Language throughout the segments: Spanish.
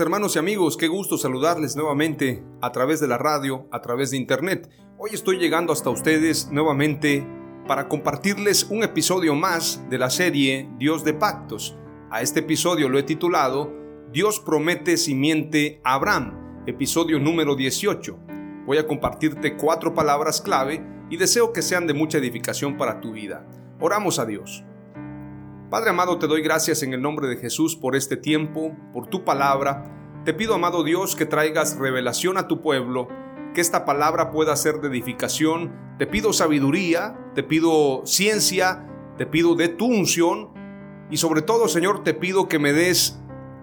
Hermanos y amigos, qué gusto saludarles nuevamente a través de la radio, a través de internet. Hoy estoy llegando hasta ustedes nuevamente para compartirles un episodio más de la serie Dios de Pactos. A este episodio lo he titulado Dios promete simiente a Abraham, episodio número 18. Voy a compartirte cuatro palabras clave y deseo que sean de mucha edificación para tu vida. Oramos a Dios. Padre amado, te doy gracias en el nombre de Jesús por este tiempo, por tu palabra. Te pido, amado Dios, que traigas revelación a tu pueblo, que esta palabra pueda ser de edificación. Te pido sabiduría, te pido ciencia, te pido de tu unción y sobre todo, Señor, te pido que me des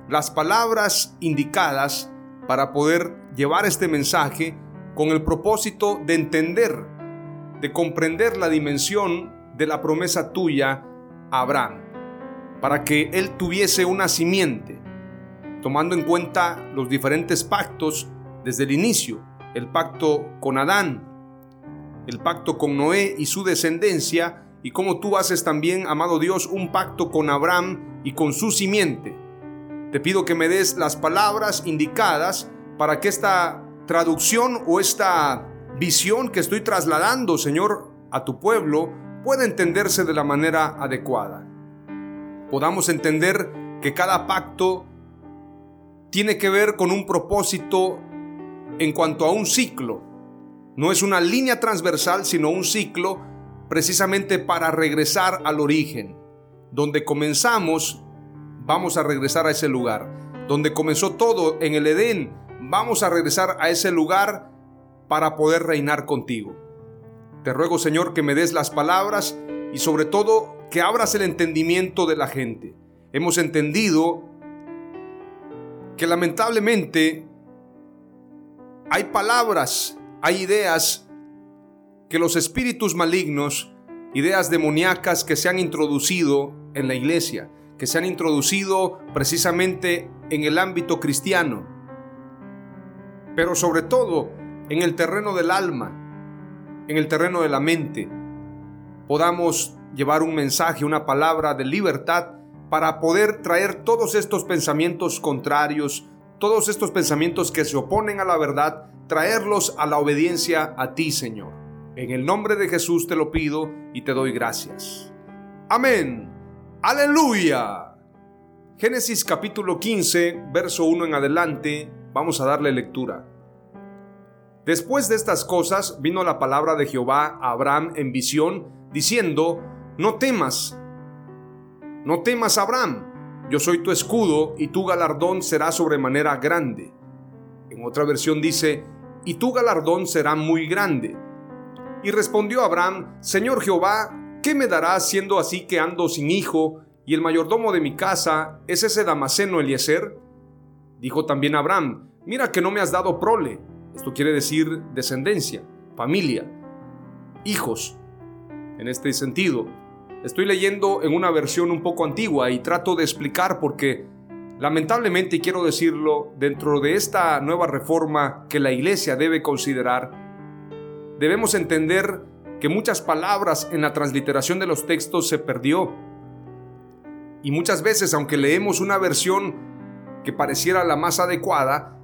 las palabras indicadas para poder llevar este mensaje con el propósito de entender, de comprender la dimensión de la promesa tuya a Abraham para que él tuviese una simiente, tomando en cuenta los diferentes pactos desde el inicio, el pacto con Adán, el pacto con Noé y su descendencia, y como tú haces también, amado Dios, un pacto con Abraham y con su simiente. Te pido que me des las palabras indicadas para que esta traducción o esta visión que estoy trasladando, Señor, a tu pueblo, pueda entenderse de la manera adecuada podamos entender que cada pacto tiene que ver con un propósito en cuanto a un ciclo. No es una línea transversal, sino un ciclo precisamente para regresar al origen. Donde comenzamos, vamos a regresar a ese lugar. Donde comenzó todo en el Edén, vamos a regresar a ese lugar para poder reinar contigo. Te ruego, Señor, que me des las palabras y sobre todo que abras el entendimiento de la gente. Hemos entendido que lamentablemente hay palabras, hay ideas que los espíritus malignos, ideas demoníacas que se han introducido en la iglesia, que se han introducido precisamente en el ámbito cristiano, pero sobre todo en el terreno del alma, en el terreno de la mente, podamos llevar un mensaje, una palabra de libertad para poder traer todos estos pensamientos contrarios, todos estos pensamientos que se oponen a la verdad, traerlos a la obediencia a ti, Señor. En el nombre de Jesús te lo pido y te doy gracias. Amén. Aleluya. Génesis capítulo 15, verso 1 en adelante, vamos a darle lectura. Después de estas cosas vino la palabra de Jehová a Abraham en visión, diciendo, no temas, no temas Abraham, yo soy tu escudo y tu galardón será sobremanera grande. En otra versión dice, y tu galardón será muy grande. Y respondió Abraham, Señor Jehová, ¿qué me darás siendo así que ando sin hijo y el mayordomo de mi casa es ese Damaseno Eliezer? Dijo también Abraham, mira que no me has dado prole, esto quiere decir descendencia, familia, hijos, en este sentido. Estoy leyendo en una versión un poco antigua y trato de explicar porque lamentablemente, quiero decirlo, dentro de esta nueva reforma que la iglesia debe considerar, debemos entender que muchas palabras en la transliteración de los textos se perdió. Y muchas veces, aunque leemos una versión que pareciera la más adecuada,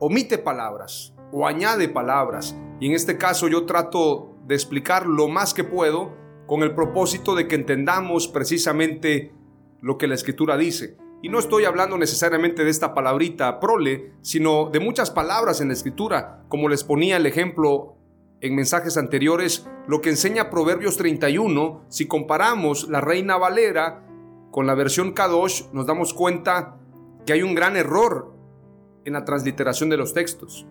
omite palabras o añade palabras. Y en este caso yo trato de explicar lo más que puedo con el propósito de que entendamos precisamente lo que la escritura dice. Y no estoy hablando necesariamente de esta palabrita prole, sino de muchas palabras en la escritura, como les ponía el ejemplo en mensajes anteriores, lo que enseña Proverbios 31, si comparamos la Reina Valera con la versión Kadosh, nos damos cuenta que hay un gran error en la transliteración de los textos.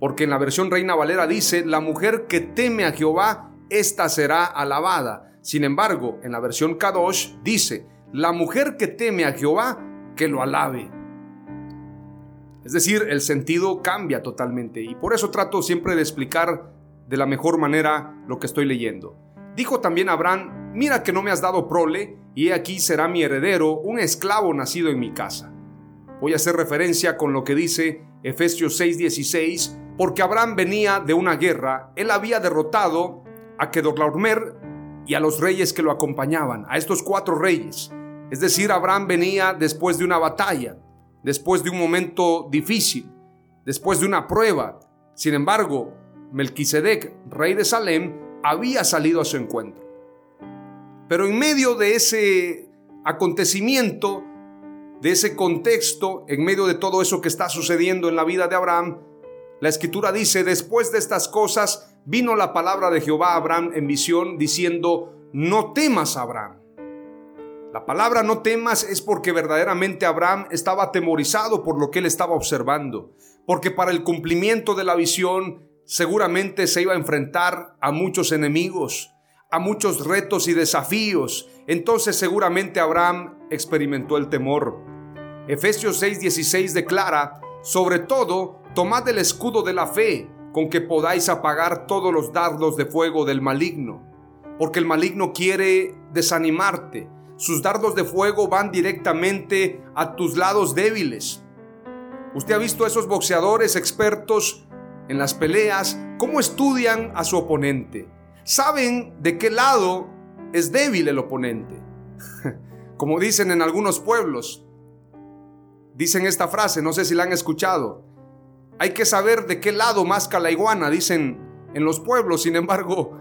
Porque en la versión Reina Valera dice, la mujer que teme a Jehová, ésta será alabada. Sin embargo, en la versión Kadosh dice, la mujer que teme a Jehová, que lo alabe. Es decir, el sentido cambia totalmente y por eso trato siempre de explicar de la mejor manera lo que estoy leyendo. Dijo también Abraham, mira que no me has dado prole, y he aquí será mi heredero, un esclavo nacido en mi casa. Voy a hacer referencia con lo que dice Efesios 6:16, porque Abraham venía de una guerra, él había derrotado a Kedorlaomer y a los reyes que lo acompañaban, a estos cuatro reyes. Es decir, Abraham venía después de una batalla, después de un momento difícil, después de una prueba. Sin embargo, Melquisedec, rey de Salem, había salido a su encuentro. Pero en medio de ese acontecimiento, de ese contexto, en medio de todo eso que está sucediendo en la vida de Abraham, la escritura dice, después de estas cosas, vino la palabra de Jehová a Abraham en visión diciendo, no temas Abraham. La palabra no temas es porque verdaderamente Abraham estaba atemorizado por lo que él estaba observando, porque para el cumplimiento de la visión seguramente se iba a enfrentar a muchos enemigos, a muchos retos y desafíos. Entonces seguramente Abraham experimentó el temor. Efesios 6:16 declara, sobre todo, tomad el escudo de la fe, con que podáis apagar todos los dardos de fuego del maligno, porque el maligno quiere desanimarte. Sus dardos de fuego van directamente a tus lados débiles. Usted ha visto a esos boxeadores expertos en las peleas, cómo estudian a su oponente. Saben de qué lado es débil el oponente. Como dicen en algunos pueblos, dicen esta frase, no sé si la han escuchado. Hay que saber de qué lado masca la iguana, dicen en los pueblos. Sin embargo,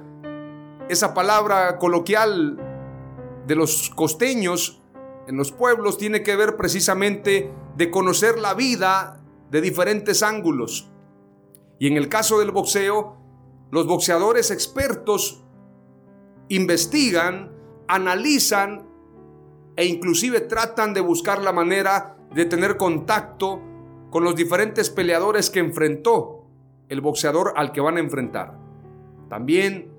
esa palabra coloquial de los costeños en los pueblos tiene que ver precisamente de conocer la vida de diferentes ángulos. Y en el caso del boxeo, los boxeadores expertos investigan, analizan e inclusive tratan de buscar la manera de tener contacto con los diferentes peleadores que enfrentó el boxeador al que van a enfrentar. También,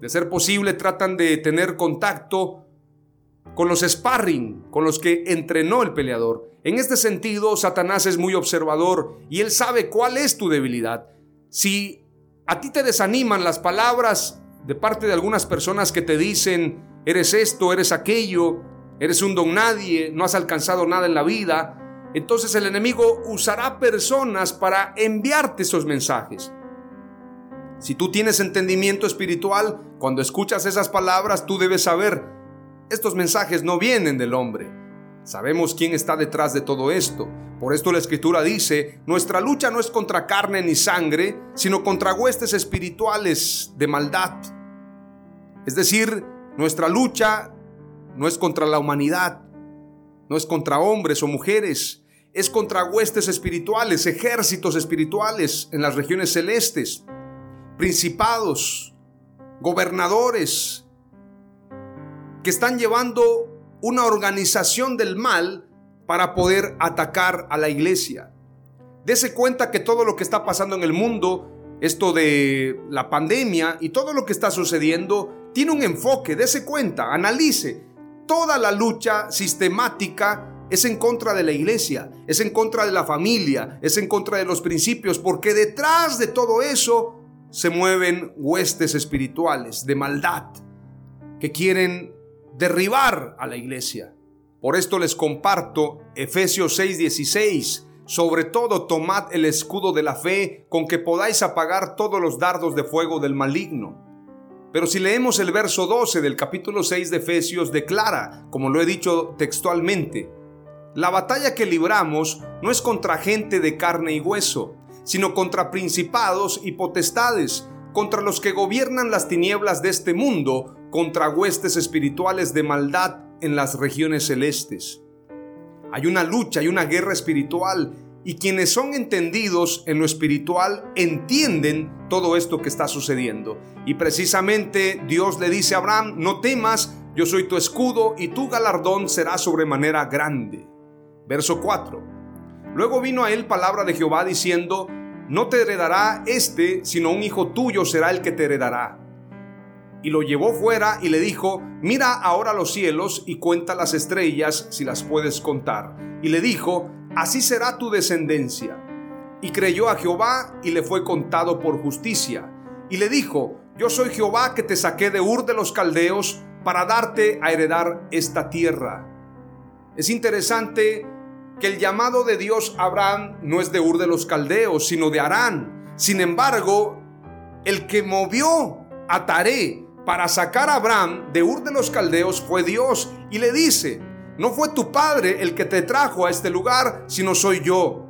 de ser posible, tratan de tener contacto con los sparring, con los que entrenó el peleador. En este sentido, Satanás es muy observador y él sabe cuál es tu debilidad. Si a ti te desaniman las palabras de parte de algunas personas que te dicen, eres esto, eres aquello, eres un don nadie, no has alcanzado nada en la vida, entonces el enemigo usará personas para enviarte esos mensajes. Si tú tienes entendimiento espiritual, cuando escuchas esas palabras, tú debes saber, estos mensajes no vienen del hombre. Sabemos quién está detrás de todo esto. Por esto la escritura dice, nuestra lucha no es contra carne ni sangre, sino contra huestes espirituales de maldad. Es decir, nuestra lucha no es contra la humanidad, no es contra hombres o mujeres, es contra huestes espirituales, ejércitos espirituales en las regiones celestes, principados, gobernadores, que están llevando una organización del mal para poder atacar a la iglesia. Dese cuenta que todo lo que está pasando en el mundo, esto de la pandemia y todo lo que está sucediendo, tiene un enfoque, dese cuenta, analice. Toda la lucha sistemática es en contra de la iglesia, es en contra de la familia, es en contra de los principios, porque detrás de todo eso se mueven huestes espirituales de maldad que quieren derribar a la iglesia. Por esto les comparto Efesios 6:16. Sobre todo tomad el escudo de la fe con que podáis apagar todos los dardos de fuego del maligno. Pero si leemos el verso 12 del capítulo 6 de Efesios, declara, como lo he dicho textualmente, La batalla que libramos no es contra gente de carne y hueso, sino contra principados y potestades, contra los que gobiernan las tinieblas de este mundo, contra huestes espirituales de maldad en las regiones celestes. Hay una lucha, hay una guerra espiritual, y quienes son entendidos en lo espiritual entienden todo esto que está sucediendo. Y precisamente Dios le dice a Abraham, no temas, yo soy tu escudo y tu galardón será sobremanera grande. Verso 4. Luego vino a él palabra de Jehová diciendo, no te heredará este, sino un hijo tuyo será el que te heredará. Y lo llevó fuera y le dijo, mira ahora los cielos y cuenta las estrellas si las puedes contar. Y le dijo, así será tu descendencia. Y creyó a Jehová y le fue contado por justicia. Y le dijo, yo soy Jehová que te saqué de Ur de los Caldeos para darte a heredar esta tierra. Es interesante que el llamado de Dios a Abraham no es de Ur de los Caldeos, sino de Arán. Sin embargo, el que movió a Taré para sacar a Abraham de Ur de los Caldeos fue Dios y le dice, no fue tu padre el que te trajo a este lugar, sino soy yo.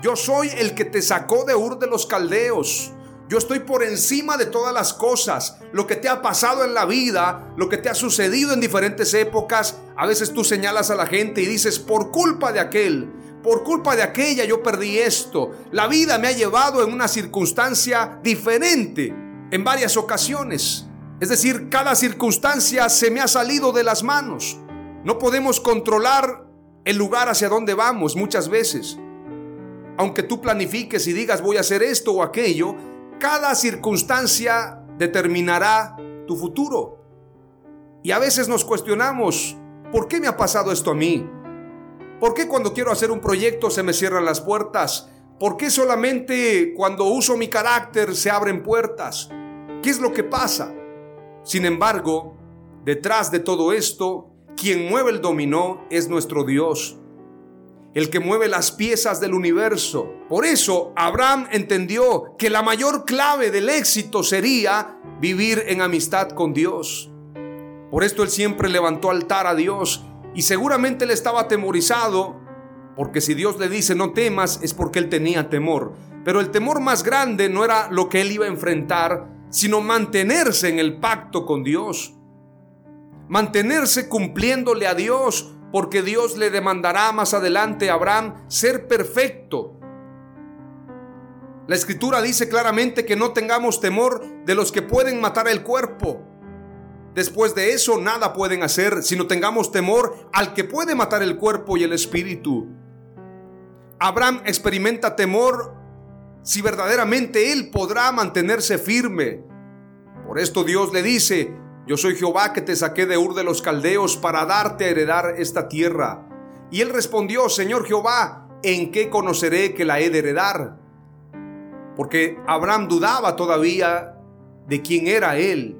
Yo soy el que te sacó de Ur de los Caldeos. Yo estoy por encima de todas las cosas. Lo que te ha pasado en la vida, lo que te ha sucedido en diferentes épocas. A veces tú señalas a la gente y dices, por culpa de aquel, por culpa de aquella yo perdí esto. La vida me ha llevado en una circunstancia diferente en varias ocasiones. Es decir, cada circunstancia se me ha salido de las manos. No podemos controlar el lugar hacia donde vamos muchas veces. Aunque tú planifiques y digas voy a hacer esto o aquello, cada circunstancia determinará tu futuro. Y a veces nos cuestionamos, ¿por qué me ha pasado esto a mí? ¿Por qué cuando quiero hacer un proyecto se me cierran las puertas? ¿Por qué solamente cuando uso mi carácter se abren puertas? ¿Qué es lo que pasa? Sin embargo, detrás de todo esto, quien mueve el dominó es nuestro Dios el que mueve las piezas del universo. Por eso Abraham entendió que la mayor clave del éxito sería vivir en amistad con Dios. Por esto él siempre levantó altar a Dios y seguramente él estaba atemorizado, porque si Dios le dice no temas es porque él tenía temor. Pero el temor más grande no era lo que él iba a enfrentar, sino mantenerse en el pacto con Dios. Mantenerse cumpliéndole a Dios porque Dios le demandará más adelante a Abraham ser perfecto. La escritura dice claramente que no tengamos temor de los que pueden matar el cuerpo. Después de eso nada pueden hacer, sino tengamos temor al que puede matar el cuerpo y el espíritu. Abraham experimenta temor si verdaderamente él podrá mantenerse firme. Por esto Dios le dice, yo soy Jehová que te saqué de Ur de los Caldeos para darte a heredar esta tierra. Y él respondió, Señor Jehová, ¿en qué conoceré que la he de heredar? Porque Abraham dudaba todavía de quién era él.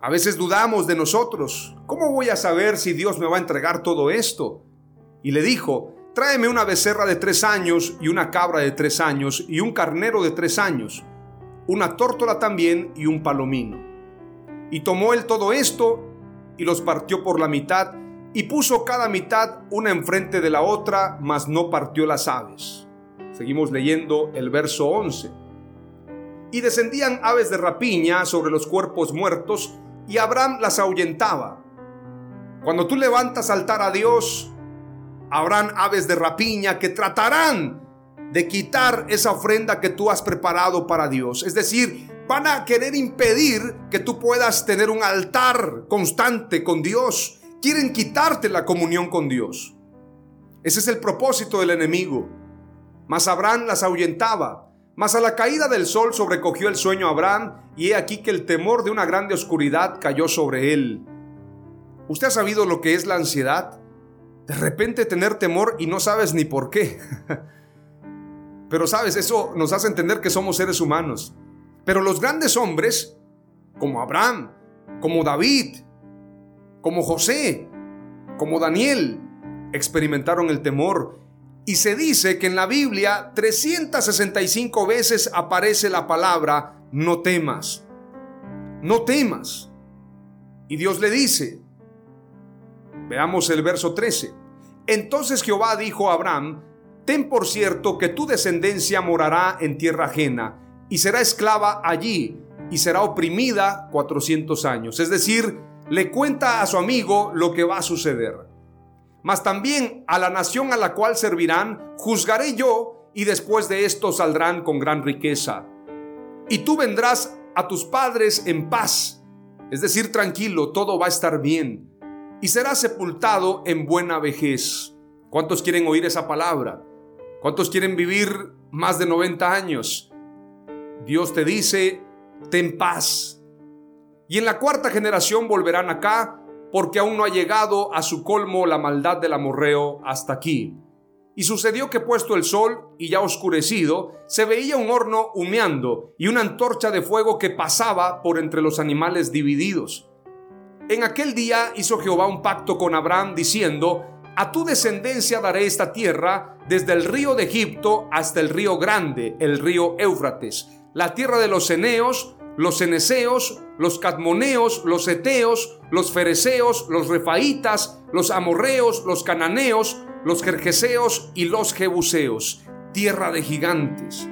A veces dudamos de nosotros. ¿Cómo voy a saber si Dios me va a entregar todo esto? Y le dijo, tráeme una becerra de tres años y una cabra de tres años y un carnero de tres años, una tórtola también y un palomino. Y tomó él todo esto y los partió por la mitad y puso cada mitad una enfrente de la otra, mas no partió las aves. Seguimos leyendo el verso 11. Y descendían aves de rapiña sobre los cuerpos muertos y Abraham las ahuyentaba. Cuando tú levantas altar a Dios, habrán aves de rapiña que tratarán de quitar esa ofrenda que tú has preparado para Dios. Es decir, van a querer impedir que tú puedas tener un altar constante con Dios. Quieren quitarte la comunión con Dios. Ese es el propósito del enemigo. Mas Abraham las ahuyentaba. Mas a la caída del sol sobrecogió el sueño Abraham y he aquí que el temor de una grande oscuridad cayó sobre él. ¿Usted ha sabido lo que es la ansiedad? De repente tener temor y no sabes ni por qué. Pero sabes, eso nos hace entender que somos seres humanos. Pero los grandes hombres, como Abraham, como David, como José, como Daniel, experimentaron el temor. Y se dice que en la Biblia 365 veces aparece la palabra no temas. No temas. Y Dios le dice, veamos el verso 13, Entonces Jehová dijo a Abraham, Ten por cierto que tu descendencia morará en tierra ajena y será esclava allí y será oprimida 400 años. Es decir, le cuenta a su amigo lo que va a suceder. Mas también a la nación a la cual servirán, juzgaré yo, y después de esto saldrán con gran riqueza. Y tú vendrás a tus padres en paz, es decir, tranquilo, todo va a estar bien, y serás sepultado en buena vejez. ¿Cuántos quieren oír esa palabra? ¿Cuántos quieren vivir más de 90 años? Dios te dice, ten paz. Y en la cuarta generación volverán acá, porque aún no ha llegado a su colmo la maldad del amorreo hasta aquí. Y sucedió que puesto el sol y ya oscurecido, se veía un horno humeando y una antorcha de fuego que pasaba por entre los animales divididos. En aquel día hizo Jehová un pacto con Abraham diciendo, a tu descendencia daré esta tierra desde el río de Egipto hasta el río grande, el río Éufrates, la tierra de los Eneos, los Ceneseos, los Cadmoneos, los Eteos, los Fereceos, los Refaitas, los Amorreos, los Cananeos, los Jerjeseos y los Jebuseos, tierra de gigantes.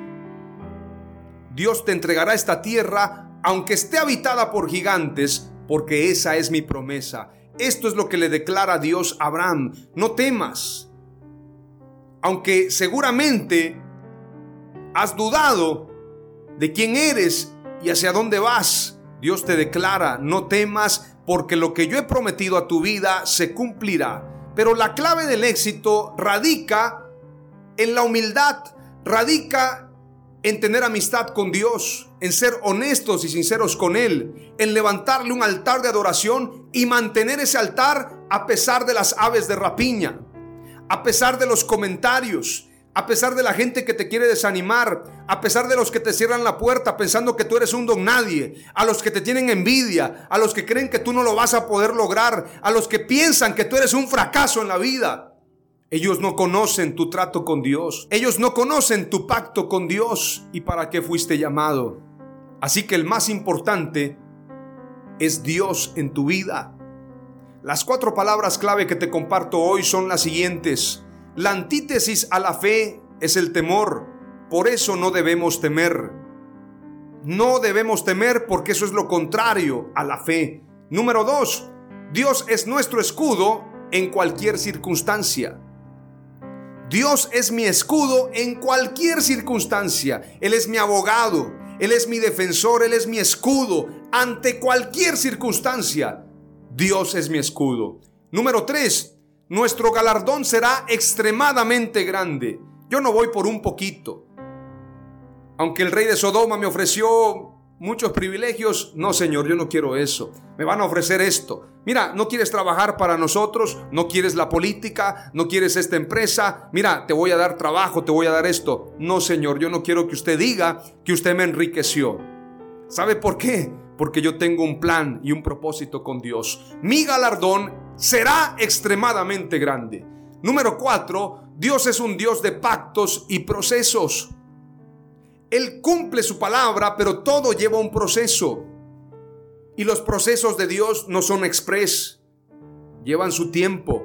Dios te entregará esta tierra, aunque esté habitada por gigantes, porque esa es mi promesa. Esto es lo que le declara Dios a Abraham. No temas. Aunque seguramente has dudado de quién eres y hacia dónde vas. Dios te declara, no temas porque lo que yo he prometido a tu vida se cumplirá. Pero la clave del éxito radica en la humildad, radica en tener amistad con Dios, en ser honestos y sinceros con Él, en levantarle un altar de adoración y mantener ese altar a pesar de las aves de rapiña, a pesar de los comentarios, a pesar de la gente que te quiere desanimar, a pesar de los que te cierran la puerta pensando que tú eres un don nadie, a los que te tienen envidia, a los que creen que tú no lo vas a poder lograr, a los que piensan que tú eres un fracaso en la vida. Ellos no conocen tu trato con Dios, ellos no conocen tu pacto con Dios y para qué fuiste llamado. Así que el más importante es Dios en tu vida. Las cuatro palabras clave que te comparto hoy son las siguientes. La antítesis a la fe es el temor. Por eso no debemos temer. No debemos temer porque eso es lo contrario a la fe. Número dos, Dios es nuestro escudo en cualquier circunstancia. Dios es mi escudo en cualquier circunstancia. Él es mi abogado, Él es mi defensor, Él es mi escudo ante cualquier circunstancia. Dios es mi escudo. Número tres, nuestro galardón será extremadamente grande. Yo no voy por un poquito. Aunque el rey de Sodoma me ofreció muchos privilegios, no Señor, yo no quiero eso. Me van a ofrecer esto. Mira, no quieres trabajar para nosotros, no quieres la política, no quieres esta empresa. Mira, te voy a dar trabajo, te voy a dar esto. No Señor, yo no quiero que usted diga que usted me enriqueció. ¿Sabe por qué? Porque yo tengo un plan y un propósito con Dios. Mi galardón será extremadamente grande. Número cuatro, Dios es un Dios de pactos y procesos. Él cumple su palabra, pero todo lleva un proceso. Y los procesos de Dios no son express, llevan su tiempo.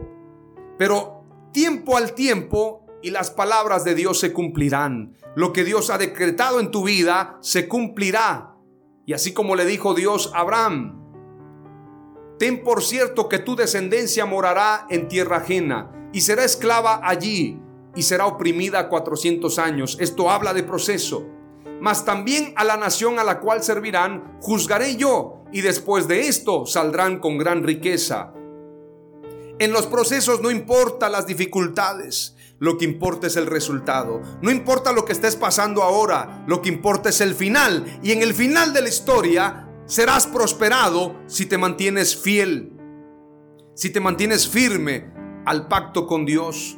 Pero tiempo al tiempo y las palabras de Dios se cumplirán. Lo que Dios ha decretado en tu vida se cumplirá. Y así como le dijo Dios a Abraham, ten por cierto que tu descendencia morará en tierra ajena y será esclava allí y será oprimida 400 años. Esto habla de proceso. Mas también a la nación a la cual servirán juzgaré yo y después de esto saldrán con gran riqueza. En los procesos no importa las dificultades, lo que importa es el resultado. No importa lo que estés pasando ahora, lo que importa es el final. Y en el final de la historia serás prosperado si te mantienes fiel, si te mantienes firme al pacto con Dios,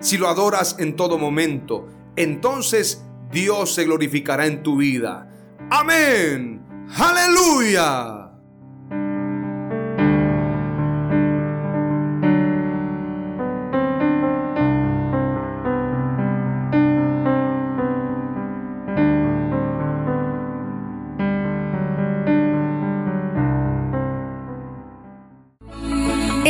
si lo adoras en todo momento. Entonces Dios se glorificará en tu vida. Amén. Aleluya.